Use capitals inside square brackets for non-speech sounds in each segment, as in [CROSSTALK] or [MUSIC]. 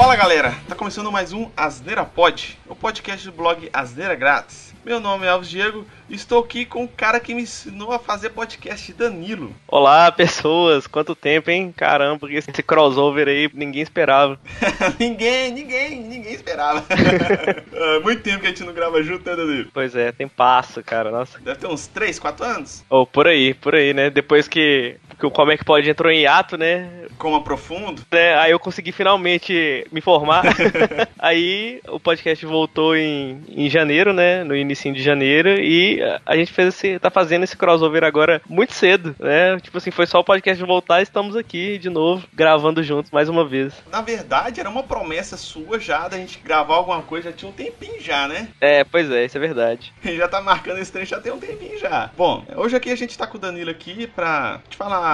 Fala galera, tá começando mais um Asneira Pod, o podcast do blog Asneira Grátis. Meu nome é Alves Diego e estou aqui com o cara que me ensinou a fazer podcast, Danilo. Olá, pessoas, quanto tempo, hein? Caramba, esse crossover aí ninguém esperava. [LAUGHS] ninguém, ninguém, ninguém esperava. [LAUGHS] É, muito tempo que a gente não grava junto, né, Danilo? Pois é, tem passo, cara, nossa. Deve ter uns 3, 4 anos? Ou oh, por aí, por aí, né? Depois que, que o Como é que pode entrou em hiato, né? Como aprofundo? É, aí eu consegui finalmente me formar. [LAUGHS] aí o podcast voltou em, em janeiro, né? No início de janeiro. E a gente fez esse, tá fazendo esse crossover agora muito cedo, né? Tipo assim, foi só o podcast voltar e estamos aqui de novo, gravando juntos mais uma vez. Na verdade, era uma promessa sua já da gente gravar alguma coisa, já tinha um tempinho já, né? É, pois é, isso é verdade. [LAUGHS] já tá marcando esse trecho já tem um tempinho já. Bom, hoje aqui a gente tá com o Danilo aqui pra te falar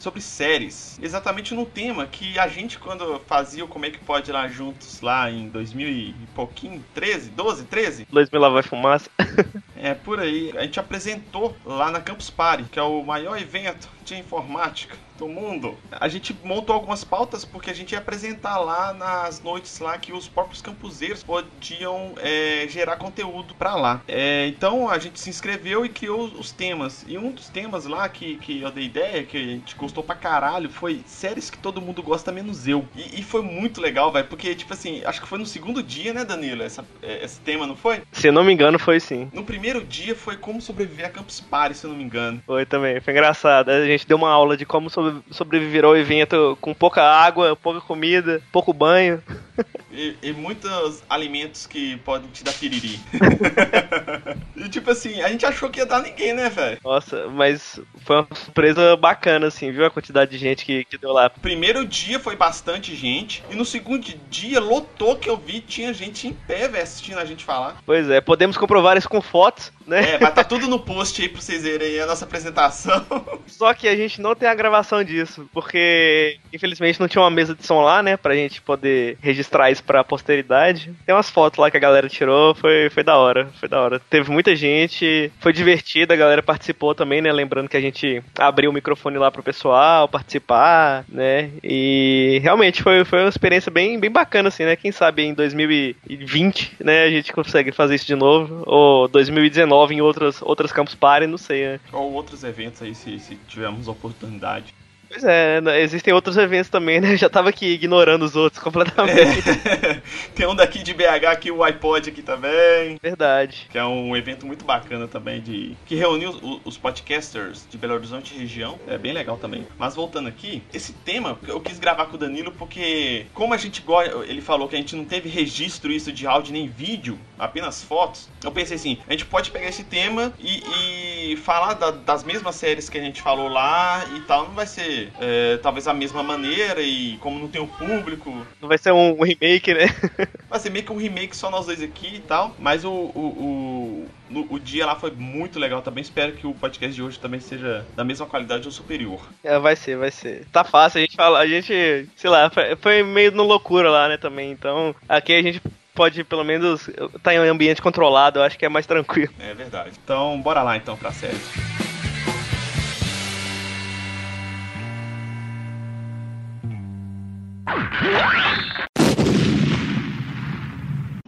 sobre séries. Exatamente no tema que a gente, quando fazia o Como é que pode lá juntos, lá em 2000 e pouquinho, 13, 12, 13? 2000 lá vai fumaça. [LAUGHS] é, por aí. A gente apresentou lá na Campus Party, que é o maior evento de informática do mundo. A gente montou algumas pautas porque a gente ia apresentar lá nas noites lá que os próprios campuseiros podiam é, gerar conteúdo para lá. É, então a gente se inscreveu e criou os temas. E um dos temas lá que, que eu dei ideia, que a gente gostou pra caralho, foi séries que todo mundo gosta menos eu. E, e foi muito legal, velho, porque, tipo assim, acho que foi no segundo dia, né, Danilo, essa, é, esse tema, não foi? Se eu não me engano, foi sim. No primeiro dia foi como sobreviver a Campus Party, se eu não me engano. Foi também, foi engraçado. A gente deu uma aula de como sobreviver ao evento com pouca água, pouca comida, pouco banho. [LAUGHS] E, e muitos alimentos que podem te dar piriri. [LAUGHS] e tipo assim, a gente achou que ia dar ninguém, né, velho? Nossa, mas foi uma surpresa bacana, assim, viu a quantidade de gente que, que deu lá. Primeiro dia foi bastante gente, e no segundo dia lotou que eu vi, tinha gente em pé, velho, assistindo a gente falar. Pois é, podemos comprovar isso com fotos, né? É, vai estar tá tudo no post aí pra vocês verem a nossa apresentação. [LAUGHS] Só que a gente não tem a gravação disso, porque infelizmente não tinha uma mesa de som lá, né, pra gente poder registrar isso pra posteridade. Tem umas fotos lá que a galera tirou, foi, foi da hora, foi da hora. Teve muita gente, foi divertido, a galera participou também, né, lembrando que a gente abriu o microfone lá pro pessoal participar, né, e realmente foi, foi uma experiência bem, bem bacana, assim, né, quem sabe em 2020, né, a gente consegue fazer isso de novo, ou 2019 em outras, outras Campus Party, não sei, né? Ou outros eventos aí, se, se tivermos oportunidade. Pois é, né, existem outros eventos também, né? [LAUGHS] Já tava aqui ignorando os outros completamente. É. [LAUGHS] Tem um daqui de BH aqui, o iPod aqui também. Verdade. Que é um evento muito bacana também de que reuniu os, os podcasters de Belo Horizonte região. É bem legal também. Mas voltando aqui, esse tema eu quis gravar com o Danilo porque como a gente gosta, ele falou que a gente não teve registro isso de áudio nem vídeo, apenas fotos. Eu pensei assim, a gente pode pegar esse tema e, e falar da, das mesmas séries que a gente falou lá e tal, não vai ser é, talvez a mesma maneira e como não tem o público. Não vai ser um, remake, né? [LAUGHS] vai ser meio que um remake só nós dois aqui e tal. Mas o, o, o, o, dia lá foi muito legal também. Espero que o podcast de hoje também seja da mesma qualidade ou superior. É, vai ser, vai ser. Tá fácil, a gente fala, a gente, sei lá, foi meio no loucura lá, né, também. Então, aqui a gente pode pelo menos estar tá em um ambiente controlado, eu acho que é mais tranquilo. É verdade. Então, bora lá então pra série.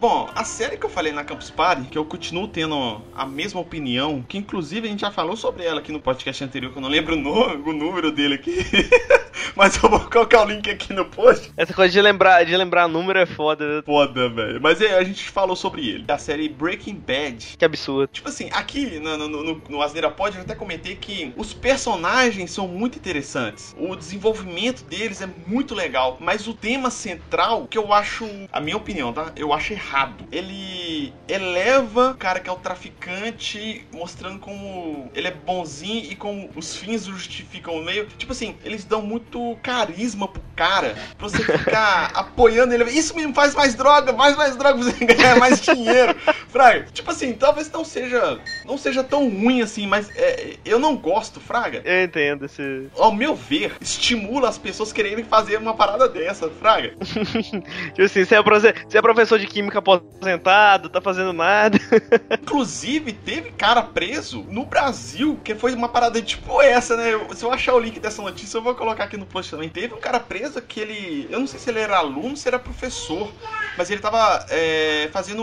Bom, a série que eu falei na Campus Party, que eu continuo tendo a mesma opinião, que inclusive a gente já falou sobre ela aqui no podcast anterior, que eu não lembro o, nome, o número dele aqui. [LAUGHS] Mas eu vou colocar o link aqui no post. Essa coisa de lembrar, de lembrar número é foda. Né? Foda, velho. Mas é, a gente falou sobre ele. A série Breaking Bad. Que absurdo. Tipo assim, aqui no, no, no, no Asneira Pod eu até comentei que os personagens são muito interessantes. O desenvolvimento deles é muito legal. Mas o tema central, que eu acho, a minha opinião, tá? Eu acho errado. Ele eleva o cara que é o traficante, mostrando como ele é bonzinho e como os fins justificam o meio. Tipo assim, eles dão muito carisma pro cara, pra você ficar [LAUGHS] apoiando ele. Isso mesmo, faz mais droga, mais mais droga pra você ganhar mais dinheiro. Fraga, tipo assim, talvez não seja não seja tão ruim assim, mas é, eu não gosto, Fraga. Eu entendo esse. Ao meu ver, estimula as pessoas quererem fazer uma parada dessa, Fraga. [LAUGHS] tipo assim, você é, você é professor de química aposentado, tá fazendo nada. [LAUGHS] Inclusive, teve cara preso no Brasil, que foi uma parada tipo essa, né? Se eu achar o link dessa notícia, eu vou colocar aqui no post também. Teve um cara preso que ele. Eu não sei se ele era aluno se era professor. Mas ele tava é, fazendo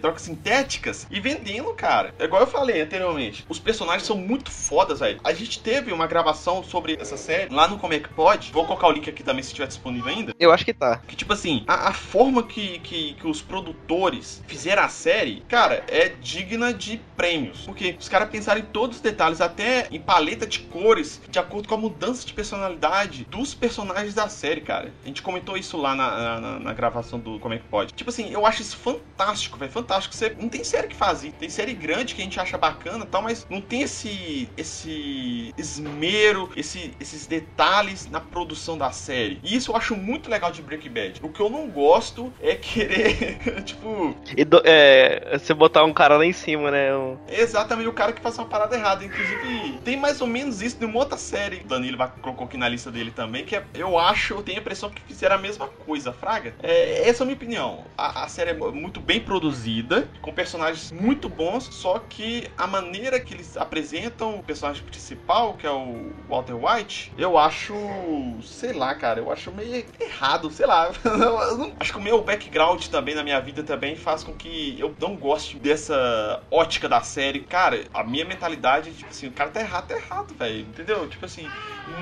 drogas sintéticas e vendendo, cara. É igual eu falei anteriormente. Os personagens são muito fodas, velho. A gente teve uma gravação sobre essa série lá no Como é que pode. Vou colocar o link aqui também se estiver disponível ainda. Eu acho que tá. Que tipo assim, a, a forma que, que, que, os produtores fizeram a série, cara, é digna de prêmios. Porque os caras pensaram em todos os detalhes, até em paleta de cores, de acordo com a mudança de personalidade dos personagens da série, cara. A gente comentou isso lá na, na, na gravação do Como é que pode. Tipo assim, eu acho isso fantástico, velho. Fantástico. Você não tem série que faz isso. Tem série grande que a gente acha bacana tal, mas não tem esse esse esmero, esse, esses detalhes na produção da série. E isso eu acho muito legal de Breaking Bad. O que eu não gosto é querer, [LAUGHS] tipo. Do, é, você botar um cara lá em cima, né? Um... Exatamente, o cara que faz uma parada errada. Inclusive, tem mais ou menos isso numa outra série. O Danilo vai colocou aqui na lista dele também, que é, eu acho, eu tenho a impressão que fizeram a mesma coisa, Fraga. É, essa é a minha opinião. A, a série é muito bem produzida, com personagens muito bons, só que a maneira que eles apresentam o personagem principal, que é o Walter White, eu acho, sei lá, cara, eu acho meio errado, sei lá. [LAUGHS] acho que o meu background também na minha vida também faz com que eu não goste dessa ótica da série. Cara, a minha mentalidade, tipo assim, o cara tá errado, tá errado, velho. Entendeu? Tipo assim,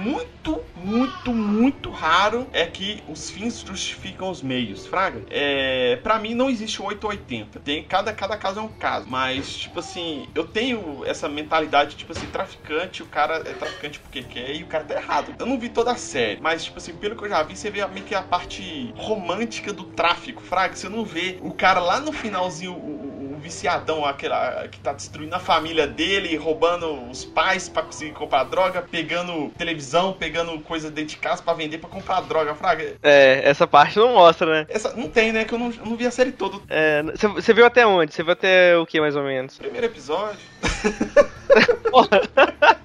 muito, muito, muito raro é que os fins justificam os meios, fraga. É, para mim não existe 880. Tem cada cada caso é um caso, mas tipo assim, eu tenho essa mentalidade tipo assim, traficante, o cara é traficante porque quer e o cara tá errado. Eu não vi toda a série, mas tipo assim, pelo que eu já vi, você vê meio que a parte romântica do tráfico, fraga, você não vê o cara lá no finalzinho o, viciadão aquele, que tá destruindo a família dele, roubando os pais para conseguir comprar droga, pegando televisão, pegando coisa dentro de casa para vender para comprar droga, fraga. É, essa parte não mostra, né? Essa, não tem, né? Que eu não, eu não vi a série toda. É, você viu até onde? Você viu até o que, mais ou menos? Primeiro episódio. [LAUGHS] [LAUGHS]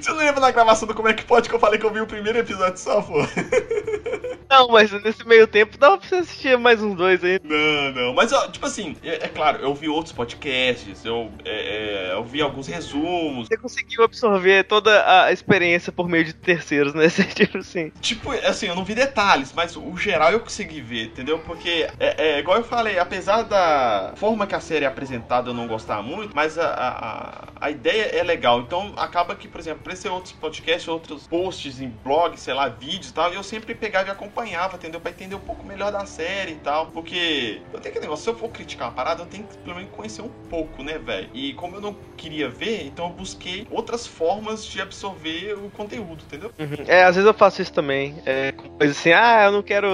Você não lembra na gravação do Como é que pode que eu falei que eu vi o primeiro episódio só, pô? Não, mas nesse meio tempo dava pra você assistir mais uns dois aí. Não, não. Mas, ó, tipo assim, é, é claro, eu vi outros podcasts, eu, é, é, eu vi alguns resumos. Você conseguiu absorver toda a experiência por meio de terceiros, né? [LAUGHS] Tipo assim. Tipo, assim, eu não vi detalhes, mas o geral eu consegui ver, entendeu? Porque, é, é igual eu falei, apesar da forma que a série é apresentada eu não gostar muito, mas a, a, a ideia é legal. Então, acaba que, por exemplo, aparecer outros podcasts, outros posts em blog, sei lá, vídeos e tal, e eu sempre pegava e acompanhava, entendeu? Pra entender um pouco melhor da série e tal. Porque eu tenho que negócio, se eu for criticar uma parada, eu tenho que pelo menos conhecer um pouco, né, velho? E como eu não queria ver, então eu busquei outras formas de absorver o conteúdo, entendeu? Uhum. É, às vezes eu faço isso também. É, coisa assim, ah, eu não quero.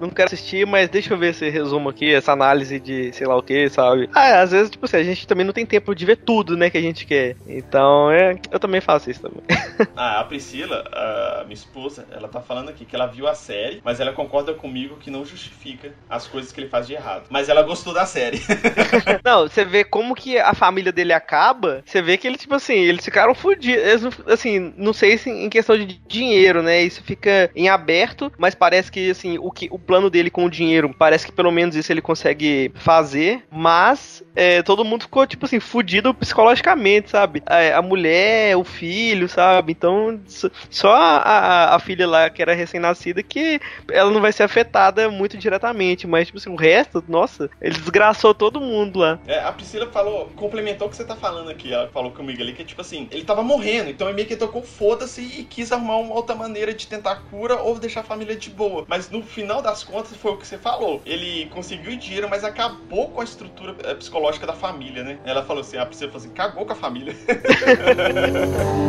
Não quero assistir, mas deixa eu ver esse resumo aqui, essa análise de sei lá o que, sabe? Ah, às vezes, tipo assim, a gente também não tem tempo de ver tudo, né, que a gente quer. Então, é, eu também faço isso também. [LAUGHS] ah, a Priscila, a minha esposa, ela tá falando aqui que ela viu a série, mas ela concorda comigo que não justifica as coisas que ele faz de errado. Mas ela gostou da série. [LAUGHS] não, você vê como que a família dele acaba, você vê que ele, tipo assim, eles ficaram fodidos. Assim, não sei se em questão de dinheiro, né? Isso fica em aberto, mas parece que, assim, o, que, o plano dele com o dinheiro, parece que pelo menos isso ele consegue fazer, mas é, todo mundo ficou, tipo assim, fudido psicologicamente, sabe? A, a mulher, o filho, sabe? Então, só a, a filha lá, que era recém-nascida, que ela não vai ser afetada muito diretamente, mas, tipo assim, o resto, nossa, ele desgraçou todo mundo lá. É, a Priscila falou, complementou o que você tá falando aqui, ela falou comigo ali, que, tipo assim, ele tava morrendo, então ele meio que tocou foda-se e quis arrumar uma outra maneira de tentar cura ou deixar a família de boa. Mas no final das contas, foi o que você falou. Ele conseguiu dinheiro, mas acabou com a estrutura é, psicológica da família, né? Ela falou assim, a Priscila falou assim, cagou com a família. [LAUGHS]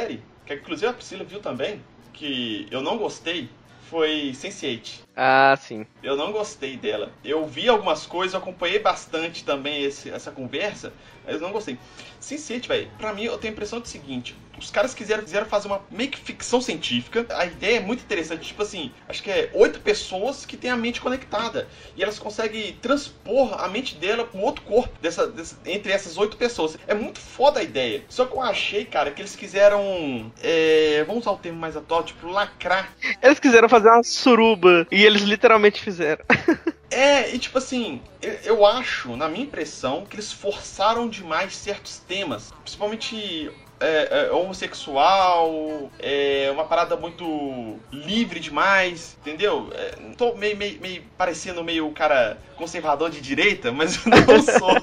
série, que inclusive a Priscila viu também, que eu não gostei, foi Sense8. Ah, sim. Eu não gostei dela. Eu vi algumas coisas, acompanhei bastante também esse, essa conversa, mas eu não gostei. Sense8, velho, pra mim eu tenho a impressão do seguinte: os caras quiseram, quiseram fazer uma meio que ficção científica. A ideia é muito interessante. Tipo assim, acho que é oito pessoas que têm a mente conectada. E elas conseguem transpor a mente dela para outro corpo dessa, dessa, entre essas oito pessoas. É muito foda a ideia. Só que eu achei, cara, que eles quiseram. É, vamos usar o termo mais atual, tipo, lacrar. Eles quiseram fazer uma suruba. E eles literalmente fizeram. [LAUGHS] É, e tipo assim, eu, acho, na minha impressão, que eles forçaram demais certos temas. Principalmente é, é, homossexual, é uma parada muito livre demais, entendeu? É, tô meio, meio, meio parecendo meio o cara conservador de direita, mas eu não [LAUGHS] sou.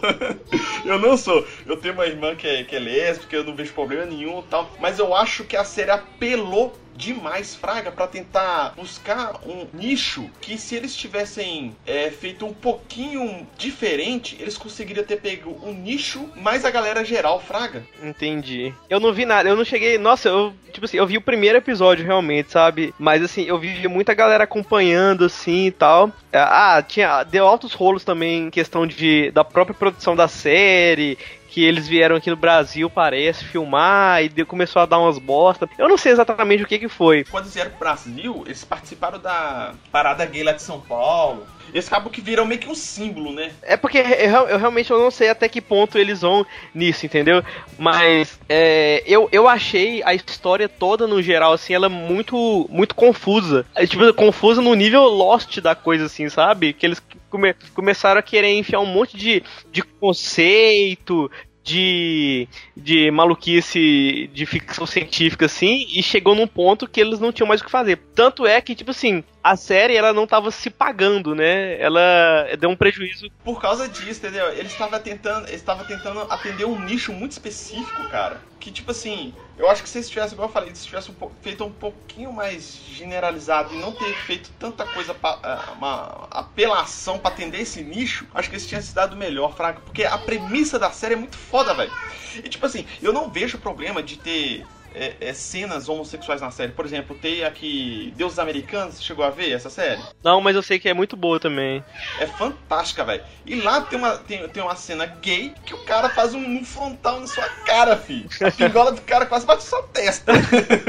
eu não sou. Eu tenho uma irmã que é, que é lésbica, eu não vejo problema nenhum tal. Mas eu acho que a série apelou demais Fraga para tentar buscar um nicho que se eles tivessem é, feito um pouquinho diferente, eles conseguiriam ter pego um nicho mais a galera geral, Fraga. Entendi. Eu não vi nada, eu não cheguei, nossa, eu tipo assim, eu vi o primeiro episódio realmente, sabe? Mas assim, eu vi muita galera acompanhando assim e tal. Ah, tinha deu altos rolos também em questão de da própria produção da série que eles vieram aqui no Brasil, parece, filmar e começou a dar umas bosta. Eu não sei exatamente o que que foi. Quando vieram pro Brasil, eles participaram da parada gay lá de São Paulo. Eles acabam que viram meio que um símbolo, né? É porque eu, eu realmente eu não sei até que ponto eles vão nisso, entendeu? Mas é, eu, eu achei a história toda, no geral, assim, ela muito, muito confusa. É, tipo, confusa no nível Lost da coisa, assim, sabe? Que eles come, começaram a querer enfiar um monte de, de conceito, de, de maluquice de ficção científica, assim, e chegou num ponto que eles não tinham mais o que fazer. Tanto é que, tipo assim, a série ela não tava se pagando, né? Ela deu um prejuízo. Por causa disso, entendeu? Ele estava tentando, estava tentando atender um nicho muito específico, cara. Que tipo assim, eu acho que se eles tivessem, igual eu falei, se tivessem feito um pouquinho mais generalizado e não ter feito tanta coisa, pra, é, uma apelação para atender esse nicho, acho que eles tinham se dado melhor, fraca. Porque a premissa da série é muito foda, velho. E tipo assim, eu não vejo problema de ter é, é, cenas homossexuais na série. Por exemplo, tem aqui Deuses Americanos, chegou a ver essa série? Não, mas eu sei que é muito boa também. É fantástica, velho. E lá tem uma, tem, tem uma cena gay que o cara faz um, um frontal na sua cara, filho. A pingola do cara quase bate sua testa.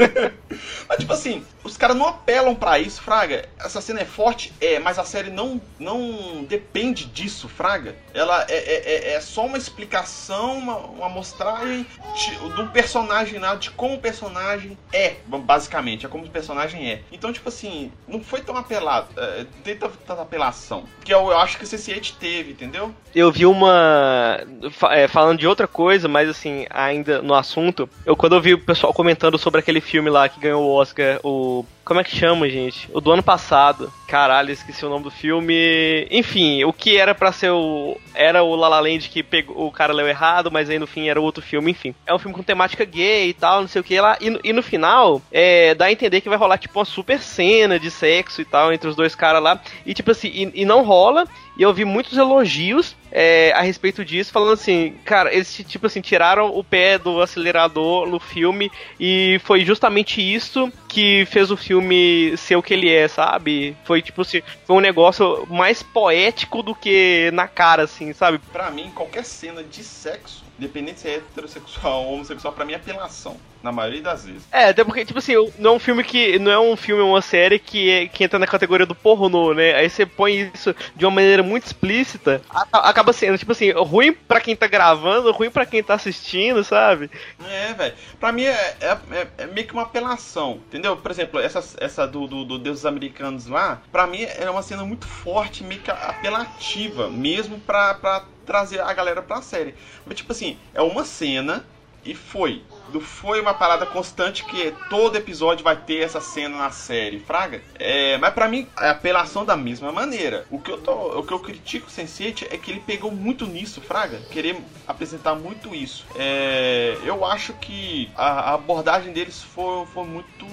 [LAUGHS] mas tipo assim, os caras não apelam para isso, Fraga. Essa cena é forte, é, mas a série não, não depende disso, Fraga. Ela é, é, é, é só uma explicação, uma, uma amostragem de, de um personagem lá, de como o personagem é, basicamente, é como o personagem é. Então, tipo assim, não foi tão apelado, é, tanta apelação. Que eu, eu acho que o CC8 teve, entendeu? Eu vi uma. É, falando de outra coisa, mas assim, ainda no assunto, eu quando eu vi o pessoal comentando sobre aquele filme lá que ganhou o Oscar, o como é que chama, gente? O do ano passado. Caralho, esqueci o nome do filme. Enfim, o que era para ser o. Era o La La Land que pegou, o cara leu errado, mas aí no fim era outro filme, enfim. É um filme com temática gay e tal, não sei o que lá. E, e no final, é, dá a entender que vai rolar, tipo, uma super cena de sexo e tal entre os dois caras lá. E, tipo assim, e, e não rola. E eu vi muitos elogios é, a respeito disso, falando assim, cara, eles tipo assim, tiraram o pé do acelerador no filme e foi justamente isso que fez o filme ser o que ele é, sabe? Foi tipo assim, foi um negócio mais poético do que na cara, assim, sabe? Pra mim, qualquer cena de sexo independente se é heterossexual ou homossexual, pra mim é apelação, na maioria das vezes. É, até porque, tipo assim, não é um filme que. Não é um filme, é uma série que, é, que entra na categoria do pornô, né? Aí você põe isso de uma maneira muito explícita, acaba sendo, tipo assim, ruim pra quem tá gravando, ruim pra quem tá assistindo, sabe? É, velho. Pra mim é, é, é, é, meio que uma apelação, entendeu? Por exemplo, essa, essa do, do, do Deuses Americanos lá, pra mim é uma cena muito forte, meio que apelativa, mesmo pra, pra trazer a galera pra série. Mas, tipo assim, é uma cena e foi. Foi uma parada constante que todo episódio vai ter essa cena na série, fraga. É, mas para mim é apelação da mesma maneira. O que eu tô, o que eu critico o Sense8 é que ele pegou muito nisso, fraga. Querer apresentar muito isso. É, eu acho que a, a abordagem deles foi, foi muito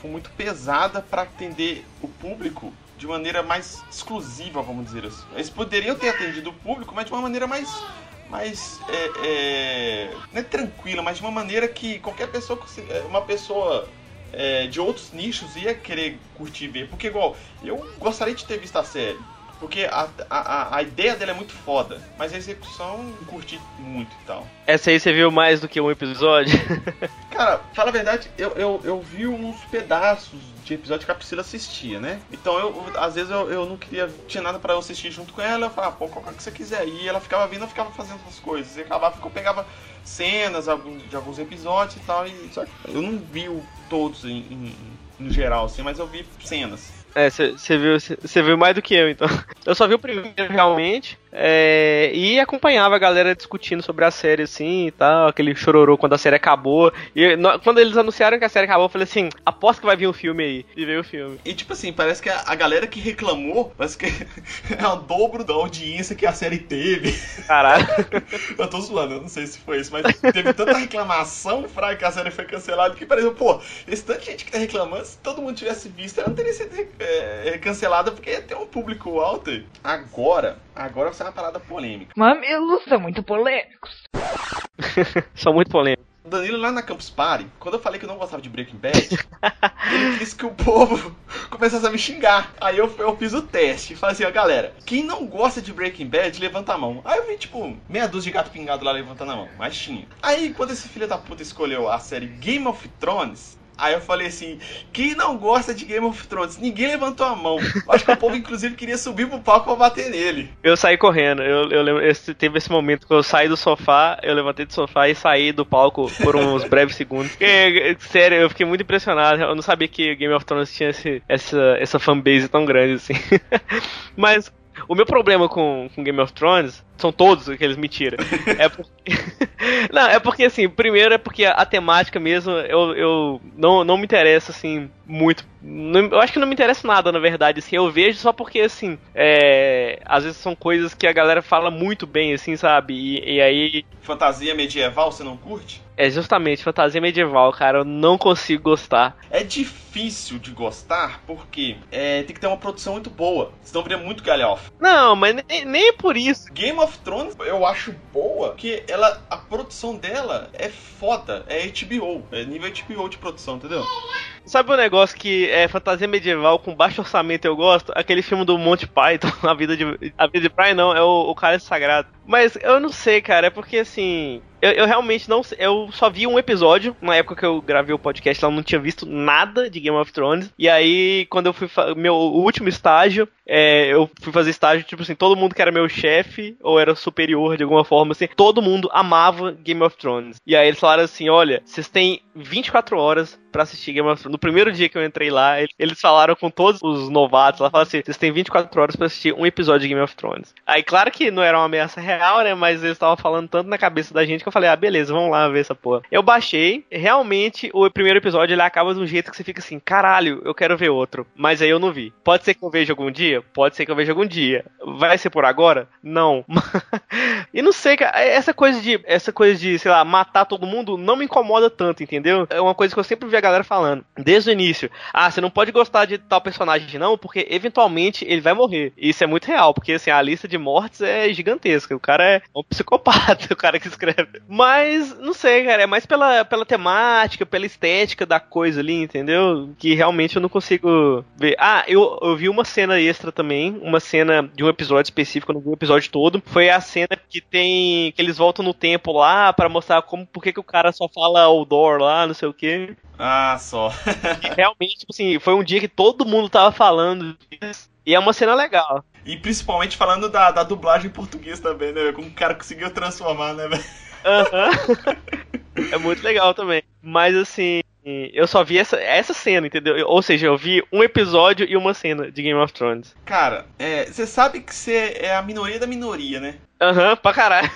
foi muito pesada para atender o público de maneira mais exclusiva, vamos dizer assim. Eles poderiam ter atendido o público, mas de uma maneira mais. mais. É, é, não é tranquila, mas de uma maneira que qualquer pessoa. É, uma pessoa é, de outros nichos ia querer curtir ver. Porque, igual, eu gostaria de ter visto a série. Porque a, a, a ideia dela é muito foda, mas a execução curti muito e tal. Essa aí você viu mais do que um episódio? [LAUGHS] Cara, fala a verdade, eu, eu, eu vi uns pedaços de episódio que a Priscila assistia, né? Então eu, às vezes eu, eu não queria, tinha nada para eu assistir junto com ela, eu falava, pô, qual que você quiser. E ela ficava vindo, eu ficava fazendo as coisas. E acabava eu pegava cenas de alguns episódios e tal, e só que eu não vi todos em, em, no geral, assim, mas eu vi cenas. É, você viu, viu mais do que eu, então. Eu só vi o primeiro realmente. É, e acompanhava a galera discutindo sobre a série, assim, e tal, aquele chororô quando a série acabou. E no, quando eles anunciaram que a série acabou, eu falei assim, aposto que vai vir um filme aí. E veio o filme. E tipo assim, parece que a, a galera que reclamou, parece que [LAUGHS] é o dobro da audiência que a série teve. Caralho. [LAUGHS] eu tô zoando, eu não sei se foi isso, mas teve tanta reclamação, Fraga, que a série foi cancelada, que parece, pô, esse tanto de gente que tá reclamando, se todo mundo tivesse visto, ela não teria sido é, cancelada porque ia ter um público alto. Agora, agora ser uma parada polêmica. Mamilos são muito polêmicos. [LAUGHS] são muito polêmicos. Danilo lá na Campus Party, quando eu falei que eu não gostava de Breaking Bad, [LAUGHS] ele quis que o povo [LAUGHS] começasse a me xingar. Aí eu, eu fiz o teste e falei assim, ó, galera, quem não gosta de Breaking Bad, levanta a mão. Aí eu vi, tipo, meia dúzia de gato pingado lá levantando a mão, mas tinha. Aí, quando esse filho da puta escolheu a série Game of Thrones, Aí eu falei assim: quem não gosta de Game of Thrones? Ninguém levantou a mão. Acho que o povo, inclusive, queria subir pro palco pra bater nele. Eu saí correndo. Eu, eu lembro, esse, teve esse momento que eu saí do sofá, eu levantei do sofá e saí do palco por uns [LAUGHS] breves segundos. Porque, sério, eu fiquei muito impressionado. Eu não sabia que Game of Thrones tinha esse, essa, essa fanbase tão grande assim. [LAUGHS] Mas o meu problema com, com Game of Thrones são todos aqueles mentira. É [LAUGHS] porque. [LAUGHS] não, é porque assim, primeiro é porque a, a temática mesmo, eu, eu não, não me interessa assim muito. Não, eu acho que não me interessa nada, na verdade, assim, eu vejo só porque assim, é, às vezes são coisas que a galera fala muito bem, assim, sabe? E, e aí. Fantasia medieval, você não curte? É justamente fantasia medieval, cara, eu não consigo gostar. É difícil de gostar porque é, tem que ter uma produção muito boa, senão viria muito galhofa. Não, mas nem, nem por isso. Game of Thrones eu acho boa, que ela, a produção dela é foda, é HBO, é nível HBO de produção, entendeu? Sabe o um negócio que é fantasia medieval com baixo orçamento eu gosto? Aquele filme do Monty Python, [LAUGHS] A Vida de, a vida de Brian não, é o, o Cálice Sagrado. Mas eu não sei, cara, é porque assim, eu, eu, realmente não Eu só vi um episódio. Na época que eu gravei o podcast, eu não tinha visto nada de Game of Thrones. E aí, quando eu fui. Meu último estágio, é, eu fui fazer estágio, tipo assim, todo mundo que era meu chefe, ou era superior de alguma forma, assim, todo mundo amava Game of Thrones. E aí eles falaram assim: olha, vocês têm 24 horas para assistir Game of Thrones. No primeiro dia que eu entrei lá, eles falaram com todos os novatos lá, falaram assim: vocês têm 24 horas para assistir um episódio de Game of Thrones. Aí, claro que não era uma ameaça real, né? Mas eles estavam falando tanto na cabeça da gente que eu falei: ah, beleza, vamos lá ver essa porra. Eu baixei, realmente o primeiro episódio ele acaba de um jeito que você fica assim: caralho, eu quero ver outro. Mas aí eu não vi. Pode ser que eu veja algum dia? Pode ser que eu veja algum dia. Vai ser por agora? Não. [LAUGHS] e não sei, cara, essa coisa de, essa coisa de, sei lá, matar todo mundo não me incomoda tanto, entendeu? É uma coisa que eu sempre vi a galera falando, desde o início. Ah, você não pode gostar de tal personagem não, porque eventualmente ele vai morrer. E isso é muito real, porque assim, a lista de mortes é gigantesca. O cara é um psicopata, [LAUGHS] o cara que escreve. Mas, não sei, cara, é mais pela, pela temática, pela estética da coisa ali, entendeu? Que realmente eu não consigo ver. Ah, eu, eu vi uma cena extra também, uma cena de um episódio específico, eu não vi o episódio todo. Foi a cena que tem. que eles voltam no tempo lá para mostrar como por que, que o cara só fala outdoor lá, não sei o que. Ah, só. [LAUGHS] [LAUGHS] realmente, tipo assim, foi um dia que todo mundo tava falando disso. E é uma cena legal. E principalmente falando da, da dublagem em português também, né? Como o cara conseguiu transformar, né, velho? Aham. Uhum. [LAUGHS] é muito legal também. Mas assim, eu só vi essa, essa cena, entendeu? Ou seja, eu vi um episódio e uma cena de Game of Thrones. Cara, você é, sabe que você é a minoria da minoria, né? Aham, uhum, pra caralho.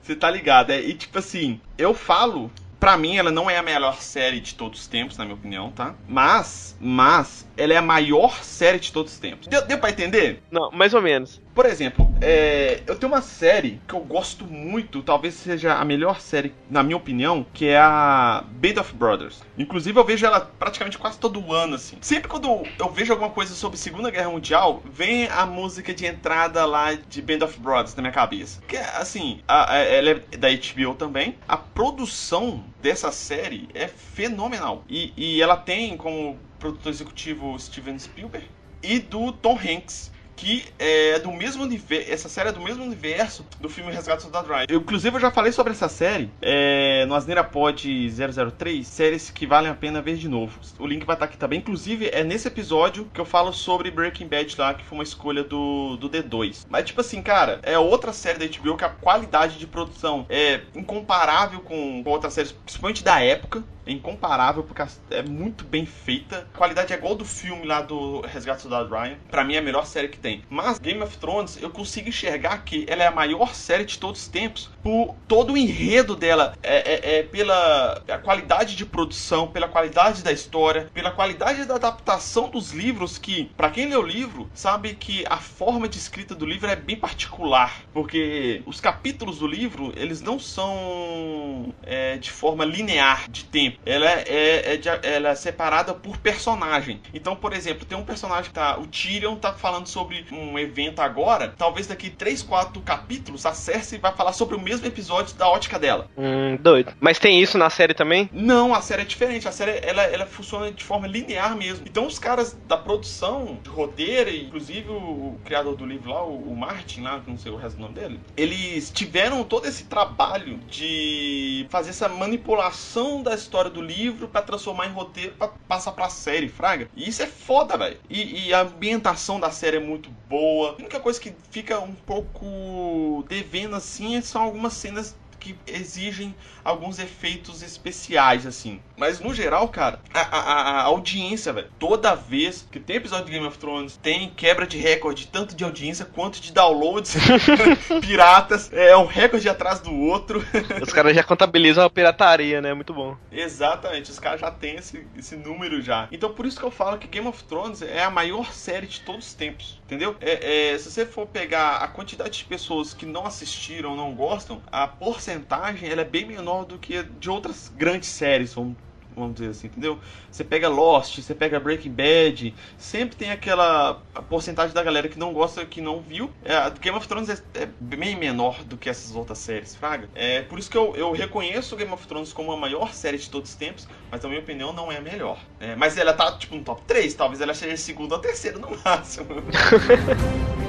Você tá ligado, é? E tipo assim, eu falo Pra mim, ela não é a melhor série de todos os tempos, na minha opinião, tá? Mas, mas, ela é a maior série de todos os tempos. Deu, deu pra entender? Não, mais ou menos. Por exemplo, é, eu tenho uma série que eu gosto muito, talvez seja a melhor série, na minha opinião, que é a Band of Brothers. Inclusive, eu vejo ela praticamente quase todo ano, assim. Sempre quando eu vejo alguma coisa sobre Segunda Guerra Mundial, vem a música de entrada lá de Band of Brothers na minha cabeça. Que, assim, a, a, ela é da HBO também. A produção dessa série é fenomenal. E, e ela tem como produtor executivo Steven Spielberg e do Tom Hanks que é do mesmo universo. Essa série é do mesmo universo do filme Resgate do Soldado Ryan. Eu, inclusive, eu já falei sobre essa série é, no Asneira Pod 003, séries que valem a pena ver de novo. O link vai estar aqui também. Inclusive, é nesse episódio que eu falo sobre Breaking Bad lá, que foi uma escolha do, do D2. Mas, tipo assim, cara, é outra série da HBO que a qualidade de produção é incomparável com, com outras séries, principalmente da época é incomparável porque é muito bem feita. A qualidade é igual do filme lá do Resgate do Soldado Ryan. Pra mim é a melhor série que tem. Mas Game of Thrones, eu consigo enxergar que ela é a maior série de todos os tempos por todo o enredo dela. É, é, é pela a qualidade de produção, pela qualidade da história, pela qualidade da adaptação dos livros que, para quem lê o livro, sabe que a forma de escrita do livro é bem particular. Porque os capítulos do livro, eles não são é, de forma linear de tempo. Ela é, é, é de, ela é separada por personagem. Então, por exemplo, tem um personagem que tá. O Tyrion tá falando sobre um evento agora. Talvez daqui 3, 4 capítulos a Cersei vai falar sobre o mesmo episódio da ótica dela. Hum, doido. Mas tem isso na série também? Não, a série é diferente. A série ela, ela funciona de forma linear mesmo. Então os caras da produção, de roteiro, inclusive o, criador do livro lá, o, Martin, lá, não sei o resto do nome dele, eles tiveram todo esse trabalho de fazer essa manipulação da história do livro para transformar em roteiro para passar pra série, fraga. E isso é foda, velho. E, e, a ambientação da série é muito boa. A única coisa que fica um pouco devendo assim são algumas cenas que exigem alguns efeitos especiais, assim. Mas no geral, cara, a, a, a audiência, velho, toda vez que tem episódio de Game of Thrones, tem quebra de recorde, tanto de audiência quanto de downloads [LAUGHS] [LAUGHS] piratas. É um recorde atrás do outro. [LAUGHS] Os caras já contabilizam a pirataria, né? Muito bom. Exatamente, os caras já têm esse, esse número já. Então por isso que eu falo que Game of Thrones é a maior série de todos os tempos, entendeu? É, é, se você for pegar a quantidade de pessoas que não assistiram, não gostam, a porcentagem ela é bem menor do que de outras grandes séries, vamos vamos dizer assim, entendeu? Você pega Lost, você pega Breaking Bad, sempre tem aquela porcentagem da galera que não gosta, que não viu. É, Game of Thrones é, é, bem menor do que essas outras séries, fraga. É por isso que eu, eu reconheço Game of Thrones como a maior série de todos os tempos, mas na minha opinião não é a melhor. É, mas ela tá tipo no top 3, talvez ela seja segunda ou terceira no máximo. [LAUGHS]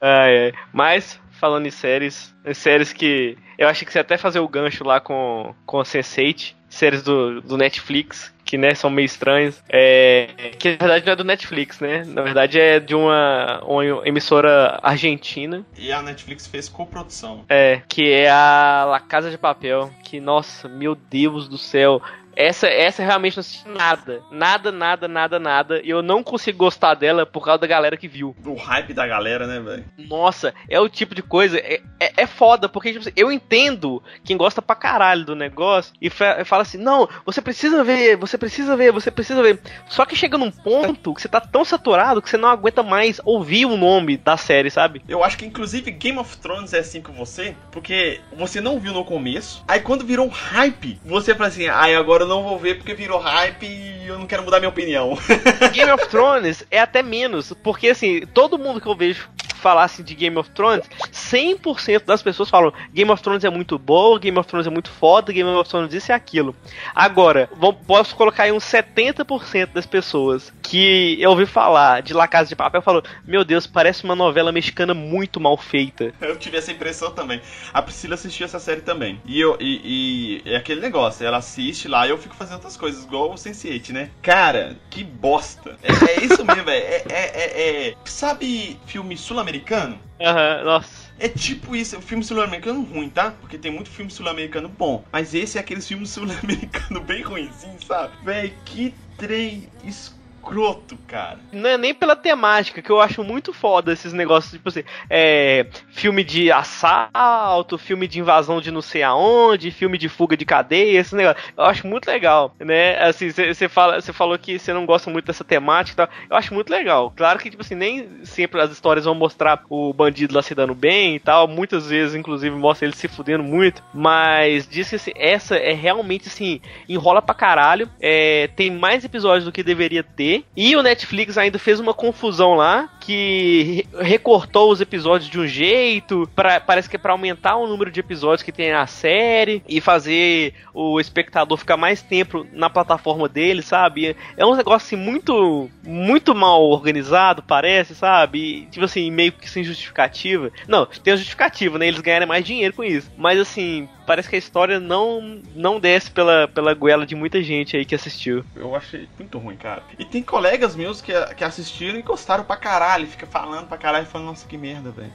Ai, ai. Mas, falando em séries, em séries que eu acho que você até fazer o gancho lá com, com a Sense8, séries do, do Netflix, que né, são meio estranhas. É, que na verdade não é do Netflix, né? Na verdade é de uma, uma emissora argentina. E a Netflix fez coprodução. É, que é a La Casa de Papel. Que, nossa, meu Deus do céu. Essa, essa realmente não assisti nada. Nada, nada, nada, nada. E eu não consigo gostar dela por causa da galera que viu. O hype da galera, né, velho? Nossa, é o tipo de coisa. É, é, é foda, porque tipo, eu entendo quem gosta pra caralho do negócio e fala assim: não, você precisa ver, você precisa ver, você precisa ver. Só que chega num ponto que você tá tão saturado que você não aguenta mais ouvir o nome da série, sabe? Eu acho que inclusive Game of Thrones é assim com você, porque você não viu no começo. Aí quando virou um hype, você fala assim: ai, ah, agora eu não vou ver porque virou hype e eu não quero mudar minha opinião. [LAUGHS] Game of Thrones é até menos, porque assim, todo mundo que eu vejo falar assim de Game of Thrones, 100% das pessoas falam Game of Thrones é muito bom, Game of Thrones é muito foda, Game of Thrones isso e aquilo. Agora, vou, posso colocar aí uns 70% das pessoas que eu ouvi falar de La Casa de Papel falou: Meu Deus, parece uma novela mexicana muito mal feita. Eu tive essa impressão também. A Priscila assistiu essa série também. E, eu, e, e é aquele negócio, ela assiste lá e eu fico fazendo outras coisas, igual o Sense8, né? Cara, que bosta. É, é isso mesmo, velho. É, é, é, é, Sabe filme sul-americano? Aham, uhum, nossa. É tipo isso, é filme sul-americano ruim, tá? Porque tem muito filme sul-americano bom. Mas esse é aquele filme sul-americano bem ruimzinho, sabe? Véi, que trem escuro escroto, cara. Não é nem pela temática, que eu acho muito foda esses negócios, tipo assim, é, filme de assalto, filme de invasão de não sei aonde, filme de fuga de cadeia, esse negócio. Eu acho muito legal, né? Assim, você fala, você falou que você não gosta muito dessa temática tal. Eu acho muito legal. Claro que, tipo assim, nem sempre as histórias vão mostrar o bandido lá se dando bem e tal. Muitas vezes, inclusive, mostra ele se fudendo muito. Mas diz que assim, essa é realmente assim, enrola pra caralho. É, tem mais episódios do que deveria ter. E o Netflix ainda fez uma confusão lá que recortou os episódios de um jeito, pra, parece que é para aumentar o número de episódios que tem na série e fazer o espectador ficar mais tempo na plataforma dele, sabe? É um negócio assim muito muito mal organizado, parece, sabe? E, tipo assim, meio que sem justificativa. Não, tem a justificativa, né? Eles ganharem mais dinheiro com isso. Mas assim, parece que a história não não desce pela, pela goela de muita gente aí que assistiu. Eu achei muito ruim, cara. E tem colegas meus que, que assistiram e gostaram pra caralho caralho, fica falando pra caralho, falando, nossa, que merda, velho.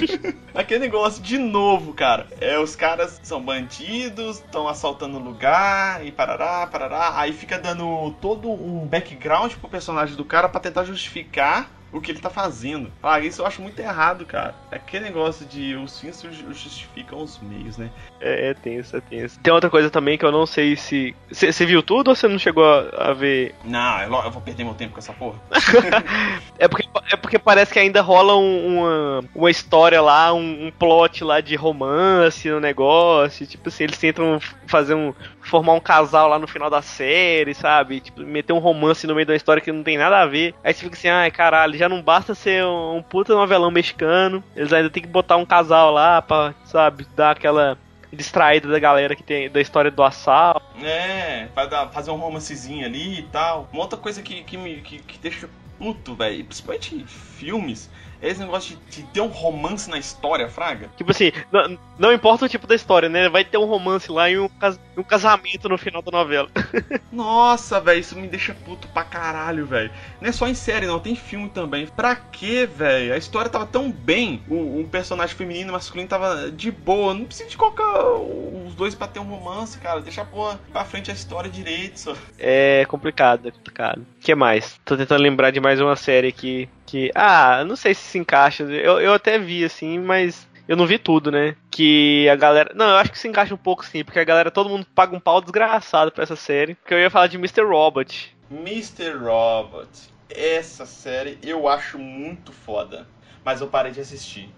[LAUGHS] Aquele negócio, de novo, cara. É, os caras são bandidos, estão assaltando lugar e parará, parará. Aí fica dando todo um background pro personagem do cara para tentar justificar o que ele tá fazendo. Ah, isso eu acho muito errado, cara. Aquele negócio de os fins justificam os meios, né? É, é tenso, é tenso. Tem outra coisa também que eu não sei se. Você viu tudo ou você não chegou a, a ver? Não, eu, eu, vou perder meu tempo com essa porra. [LAUGHS] é, porque, é porque parece que ainda rola um, uma, uma história lá, um, um plot lá de romance no negócio. Tipo assim, eles tentam fazer um. formar um casal lá no final da série, sabe? Tipo, meter um romance no meio da história que não tem nada a ver. Aí você fica assim, ai caralho já não basta ser um, um puta novelão mexicano, eles ainda tem que botar um casal lá pra, sabe, dar aquela distraída da galera que tem da história do assalto. É, fazer um romancezinho ali e tal. Uma outra coisa que, que me que, que deixa puto, velho, principalmente filmes, esse negócio de, de, ter um romance na história, Fraga. Tipo assim, não, não, importa o tipo da história, né? Vai ter um romance lá e um, cas, um casamento no final da novela. [LAUGHS] Nossa, velho, isso me deixa puto pra caralho, velho. Não é só em série, não, tem filme também. Pra quê, velho? A história tava tão bem. O, o, personagem feminino e masculino tava de boa. Não precisa de colocar os dois pra ter um romance, cara. Deixa a porra pra frente a história direito, só. É complicado, é complicado. O que mais? Tô tentando lembrar de mais uma série que que, ah, não sei se se encaixa. Eu, eu até vi, assim, mas eu não vi tudo, né? Que a galera. Não, eu acho que se encaixa um pouco sim, porque a galera, todo mundo paga um pau desgraçado pra essa série. Que eu ia falar de Mr. Robot. Mr. Robot. Essa série eu acho muito foda. Mas eu parei de assistir.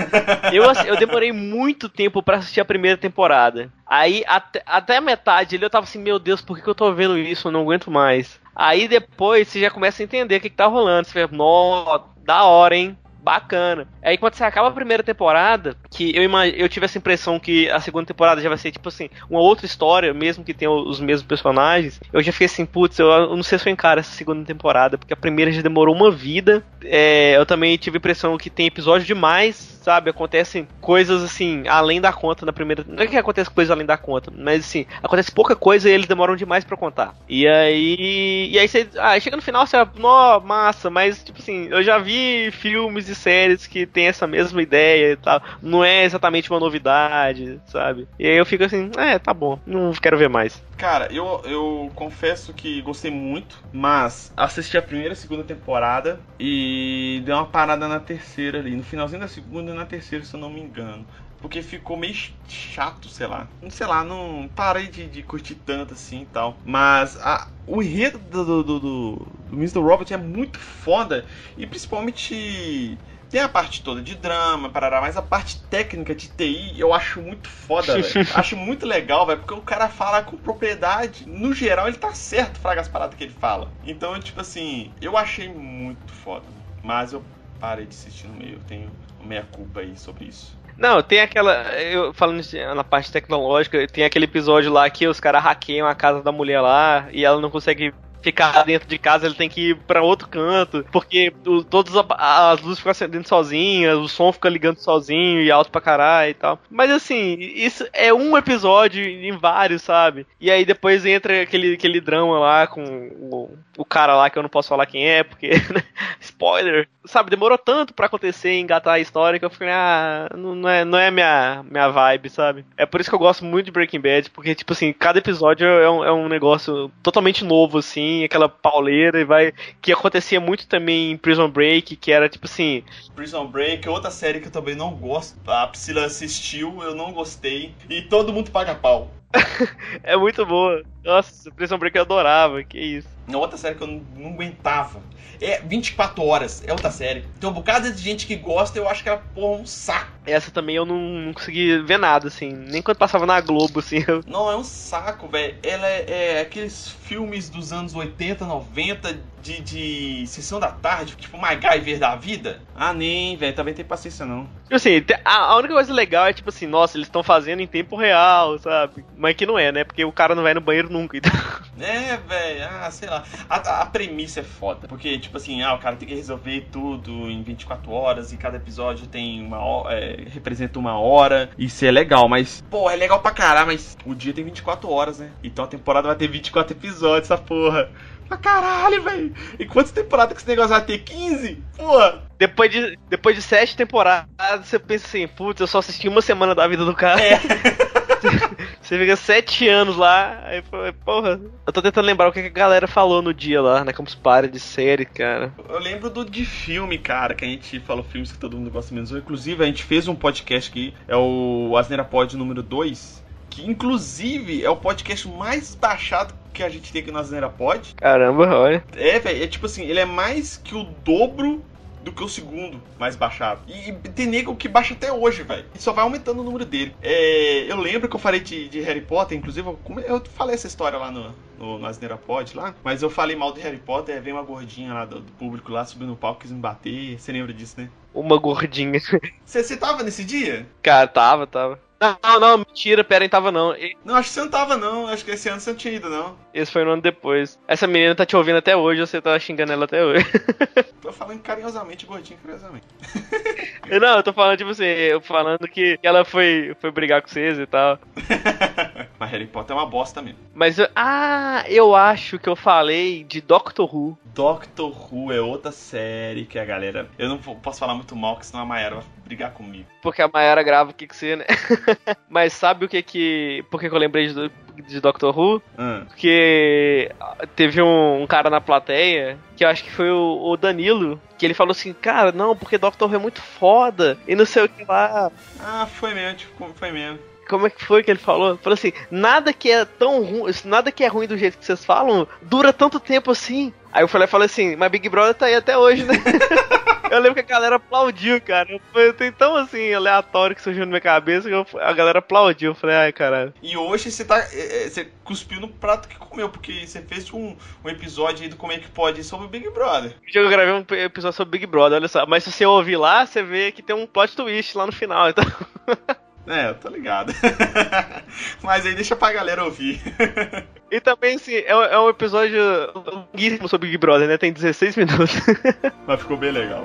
[LAUGHS] eu, eu demorei muito tempo para assistir a primeira temporada. Aí, até, até a metade eu tava assim, meu Deus, por que, que eu tô vendo isso? Eu não aguento mais. Aí depois você já começa a entender o que, que tá rolando. Você vê, nó, da hora, hein? Bacana. Aí quando você acaba a primeira temporada, que eu, eu tive essa impressão que a segunda temporada já vai ser tipo assim, uma outra história, mesmo que tenha os mesmos personagens, eu já fiquei assim, putz, eu, eu não sei se eu encaro essa segunda temporada, porque a primeira já demorou uma vida. É, eu também tive a impressão que tem episódio demais, sabe? Acontecem coisas assim, além da conta na primeira. Não é que acontece coisas além da conta, mas assim, acontece pouca coisa e eles demoram demais para contar. E aí. E aí você. Ah, chega no final, você. Nó, massa, mas tipo assim, eu já vi filmes séries que tem essa mesma ideia e tal. Não é exatamente uma novidade, sabe? E aí eu fico assim, é, tá bom, não quero ver mais. Cara, eu, eu confesso que gostei muito, mas assisti a primeira e segunda temporada e deu uma parada na terceira ali. No finalzinho da segunda e na terceira, se eu não me engano porque ficou meio chato, sei lá. Não sei lá, não parei de, de curtir tanto assim e tal. Mas a, o enredo do, do, do, do Mr. Robot é muito foda. E principalmente tem a parte toda de drama, parará, mas a parte técnica de TI eu acho muito foda, velho. [LAUGHS] acho muito legal, velho, porque o cara fala com propriedade. No geral, ele tá certo, fraga as paradas que ele fala. Então, tipo assim, eu achei muito foda. Mas eu parei de assistir no meio. Eu tenho meia culpa aí sobre isso. Não, tem aquela. Eu falando na parte tecnológica, tem aquele episódio lá que os caras hackeiam a casa da mulher lá e ela não consegue ficar dentro de casa, ele tem que ir para outro canto, porque o, todas as luzes ficam acendendo sozinhas, o som fica ligando sozinho e alto pra caralho e tal. Mas assim, isso é um episódio em vários, sabe? E aí depois entra aquele, aquele drama lá com o, o cara lá que eu não posso falar quem é, porque. [LAUGHS] Né, spoiler! Sabe, demorou tanto para acontecer e engatar a história que eu fiquei, ah, não é, não é minha, minha vibe, sabe? É por isso que eu gosto muito de Breaking Bad, porque, tipo assim, cada episódio é um, é um negócio totalmente novo, assim aquela pauleira e vai. Que acontecia muito também em Prison Break, que era tipo assim. Prison Break, outra série que eu também não gosto. A Priscila assistiu, eu não gostei. E todo mundo paga pau. [LAUGHS] é muito boa. Nossa, Prison Break eu adorava, que isso. Outra série que eu não, não aguentava. É 24 horas, é outra série. Tem um bocado de gente que gosta, eu acho que ela, porra, um saco. Essa também eu não, não consegui ver nada, assim. Nem quando passava na Globo, assim. Eu... Não, é um saco, velho. Ela é, é, aqueles filmes dos anos 80, 90 de, de sessão da tarde, tipo MacGyver da vida. Ah, nem, velho. Também tem paciência, não. Tipo assim, a, a única coisa legal é, tipo assim, nossa, eles estão fazendo em tempo real, sabe? Mas que não é, né? Porque o cara não vai no banheiro nunca. Então... [LAUGHS] É, velho. Ah, sei lá. A, a premissa é foda. Porque, tipo assim, ah, o cara tem que resolver tudo em 24 horas e cada episódio tem uma hora. É, representa uma hora. Isso é legal, mas, pô, é legal pra caralho, mas o dia tem 24 horas, né? Então a temporada vai ter 24 episódios, essa porra. Ah, caralho, velho. E quantas temporadas que esse negócio vai ter? 15? Porra. Depois de, depois de sete temporadas, você pensa assim, putz, eu só assisti uma semana da vida do cara. É. [LAUGHS] Você fica sete anos lá, aí porra. Eu tô tentando lembrar o que a galera falou no dia lá, na Campus Party de série, cara. Eu lembro do de filme, cara, que a gente falou filmes que todo mundo gosta menos. Inclusive, a gente fez um podcast aqui, é o Asneira Pod número 2, que inclusive é o podcast mais baixado que a gente tem aqui no Asneira Pod. Caramba, olha. É, velho, é tipo assim, ele é mais que o dobro do que o segundo mais baixado. E, e tem nego que baixa até hoje, velho. E só vai aumentando o número dele. É, eu lembro que eu falei de, de Harry Potter, inclusive eu, eu, falei essa história lá no, no, no Asneira Pod lá, mas eu falei mal de Harry Potter, vem uma gordinha lá do, do público lá subindo no palco, quis me bater. Você lembra disso, né? Uma gordinha. [LAUGHS] Você tava nesse dia? Cara, tava, tava. Não, não, mentira, pera, tava não. E... Não, acho que você não tava não, acho que esse ano você não tinha ido não. Esse foi no ano depois. Essa menina tá te ouvindo até hoje, você tá xingando ela até hoje. [LAUGHS] tô falando carinhosamente, gordinho, carinhosamente. não, eu tô falando, tipo assim, eu falando que ela foi, foi brigar com vocês e tal. [LAUGHS] Mas Harry Potter é uma bosta mesmo. Mas, eu, ah, eu acho que eu falei de Doctor Who. Doctor Who é outra série que a galera... Eu não posso falar muito mal, porque senão a Mayara vai brigar comigo. Porque a Mayara grava o que que você, né? [LAUGHS] Mas sabe o que que... Por que, que eu lembrei de, de Doctor Who? Hum. Porque teve um, um, cara na plateia, que eu acho que foi o, o, Danilo, que ele falou assim, cara, não, porque Doctor Who é muito foda, e não sei o que lá. Ah, foi mesmo, tipo, foi mesmo. Como é que foi que ele falou? Falou assim: nada que é tão ruim, nada que é ruim do jeito que vocês falam, dura tanto tempo assim. Aí eu falei, falei assim, mas Big Brother tá aí até hoje, né? [LAUGHS] eu lembro que a galera aplaudiu, cara. Foi tão assim, aleatório que surgiu na minha cabeça que eu, a galera aplaudiu. Eu falei, ai, caralho. E hoje você tá. É, você cuspiu no prato que comeu, porque você fez um, um episódio aí do Como é que pode sobre o Big Brother. Eu gravei um episódio sobre Big Brother, olha só. Mas se você ouvir lá, você vê que tem um plot twist lá no final, então. [LAUGHS] É, eu tô ligado. [LAUGHS] Mas aí deixa pra galera ouvir. [LAUGHS] e também, assim, é, é um episódio longuíssimo sobre Big Brother, né? Tem 16 minutos. [LAUGHS] Mas ficou bem legal.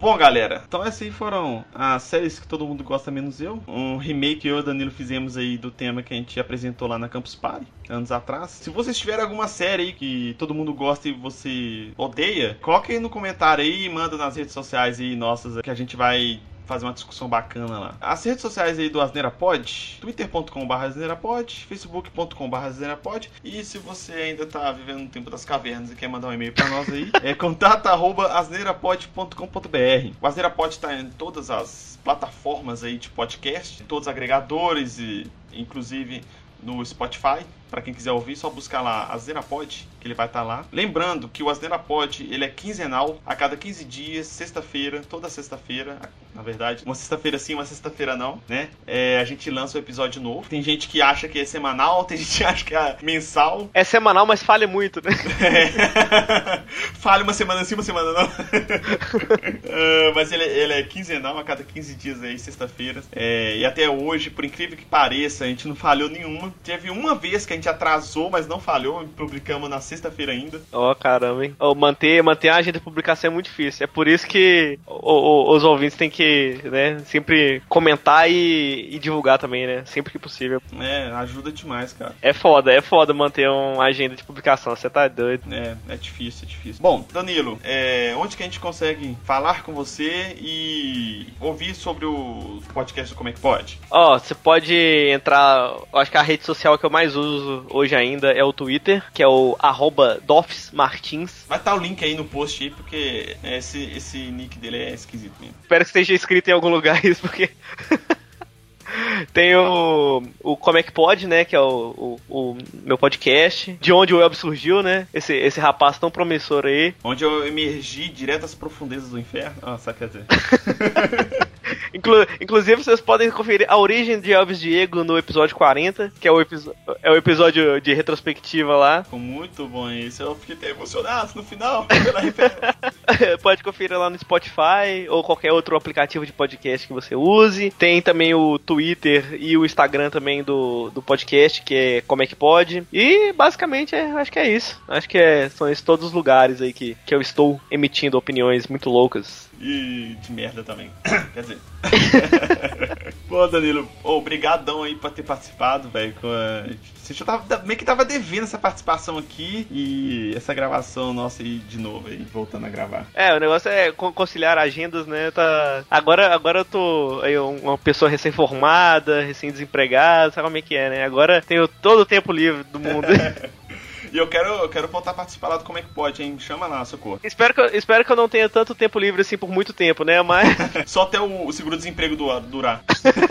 Bom, galera, então essas aí foram as séries que todo mundo gosta, menos eu. Um remake eu e o Danilo fizemos aí do tema que a gente apresentou lá na Campus Party, anos atrás. Se vocês tiverem alguma série aí que todo mundo gosta e você odeia, coloque aí no comentário aí e manda nas redes sociais aí nossas que a gente vai fazer uma discussão bacana lá. As redes sociais aí do AsneiraPod, twitter.com.br asneirapod, facebook.com.br asneirapod e se você ainda tá vivendo no tempo das cavernas e quer mandar um e-mail para nós aí, é [LAUGHS] contato@asneirapod.com.br. O Asneirapod tá em todas as plataformas aí de podcast, todos os agregadores e inclusive no Spotify. Para quem quiser ouvir, só buscar lá Asneira Pod, que ele vai estar tá lá. Lembrando que o Asneira Pod, ele é quinzenal, a cada 15 dias, sexta-feira, toda sexta-feira, na verdade. Uma sexta-feira sim, uma sexta-feira não, né? É, a gente lança um episódio novo. Tem gente que acha que é semanal, [LAUGHS] tem gente que acha que é mensal. É semanal, mas falha muito, né? [LAUGHS] É. falha uma semana sim, uma semana não. uh, [LAUGHS] mas ele, ele, é quinzenal, a cada 15 dias aí, sexta-feira. É, e até hoje, por incrível que pareça, a gente não falhou nenhuma. Teve uma vez que a gente atrasou, mas não falhou. Publicamos na sexta-feira ainda. Ó, oh, caramba, hein? Oh, manter, manter a agenda de publicação é muito difícil. É por isso que os ouvintes têm que, né, sempre comentar e, e, divulgar também, né? Sempre que possível. É, ajuda demais, cara. É foda, é foda manter uma agenda de publicação. Você tá doido. É, é difícil, é difícil. Bom, Danilo, é, onde que a gente consegue falar com você e ouvir sobre o podcast do Como é que pode? Ó, oh, você pode entrar, acho que a rede social que eu mais uso uso hoje ainda é o Twitter, que é o arroba Martins. Vai estar tá o link aí no post aí, porque esse, esse nick dele é esquisito mesmo. Espero que esteja escrito em algum lugar isso, porque... [LAUGHS] [LAUGHS] Tem o, o Como é que Pode, né? Que é o, o, o, meu podcast. De onde o web surgiu, né? Esse, esse rapaz tão promissor aí. Onde eu emergi direto às profundezas do inferno. Ah, só quer dizer. [LAUGHS] Inclu inclusive, vocês podem conferir a origem de Elvis Diego no episódio 40, que é o, é o episódio de retrospectiva lá. Ficou muito bom isso. Eu fiquei até emocionado no final. [LAUGHS] Pode conferir lá no Spotify ou qualquer outro aplicativo de podcast que você use. Tem também o Twitter e o Instagram também do, do podcast, que é Como é que Pode. E basicamente é, acho que é isso. Acho que é, são esses todos os lugares aí que, que eu estou emitindo opiniões muito loucas E de merda também. [COUGHS] Quer dizer. [LAUGHS] Pô, Danilo, obrigadão aí por ter participado, velho. Você já tava, meio que tava devendo essa participação aqui e essa gravação nossa aí de novo aí, voltando a gravar. É, o negócio é conciliar agendas, né? Tá... Agora, agora eu tô aí, uma pessoa recém-formada, recém-desempregada, sabe como é que é, né? Agora tenho todo o tempo livre do mundo. [LAUGHS] E eu quero, eu quero voltar a participar lá do Como é que pode, hein? Chama lá, socorro. Espero que, eu, espero que eu não tenha tanto tempo livre assim por muito tempo, né? Mas. [LAUGHS] Só até o, o seguro-desemprego durar.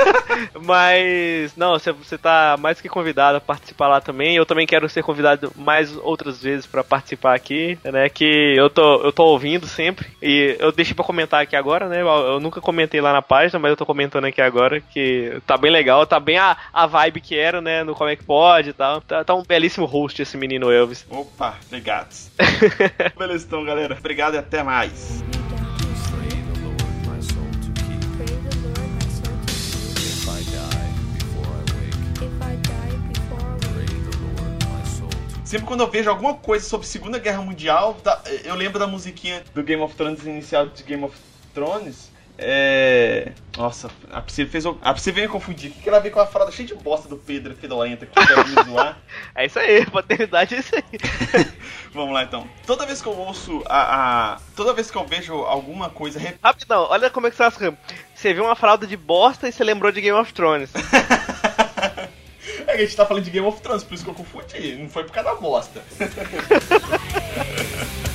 [LAUGHS] Mas. Não, você, você tá mais que convidado a participar lá também. Eu também quero ser convidado mais outras vezes para participar aqui, né? Que eu tô, eu tô ouvindo sempre. E eu deixei pra comentar aqui agora, né? Eu, eu nunca comentei lá na página, mas eu tô comentando aqui agora que tá bem legal, tá bem a, a vibe que era, né? No Como é que pode e tal. Tá, tá um belíssimo host esse menino Elvis. Opa, obrigado. [LAUGHS] Beleza, então, galera. Obrigado e até mais. Sempre quando eu vejo alguma coisa sobre Segunda Guerra Mundial, eu lembro da musiquinha do Game of Thrones inicial de Game of Thrones. É. Nossa, a Priscila fez. A Priscila veio confundir. O que ela veio com a fralda cheia de bosta do Pedro fedorenta que quer me zoar? É isso aí, paternidade é isso aí. [LAUGHS] Vamos lá então. Toda vez que eu ouço a. a toda vez que eu vejo alguma coisa. Rapidão, olha como é que você tá Você viu uma fralda de bosta e você lembrou de Game of Thrones. [LAUGHS] é que a gente tá falando de Game of Thrones, por isso que eu confundi. Não foi por causa da bosta. [LAUGHS]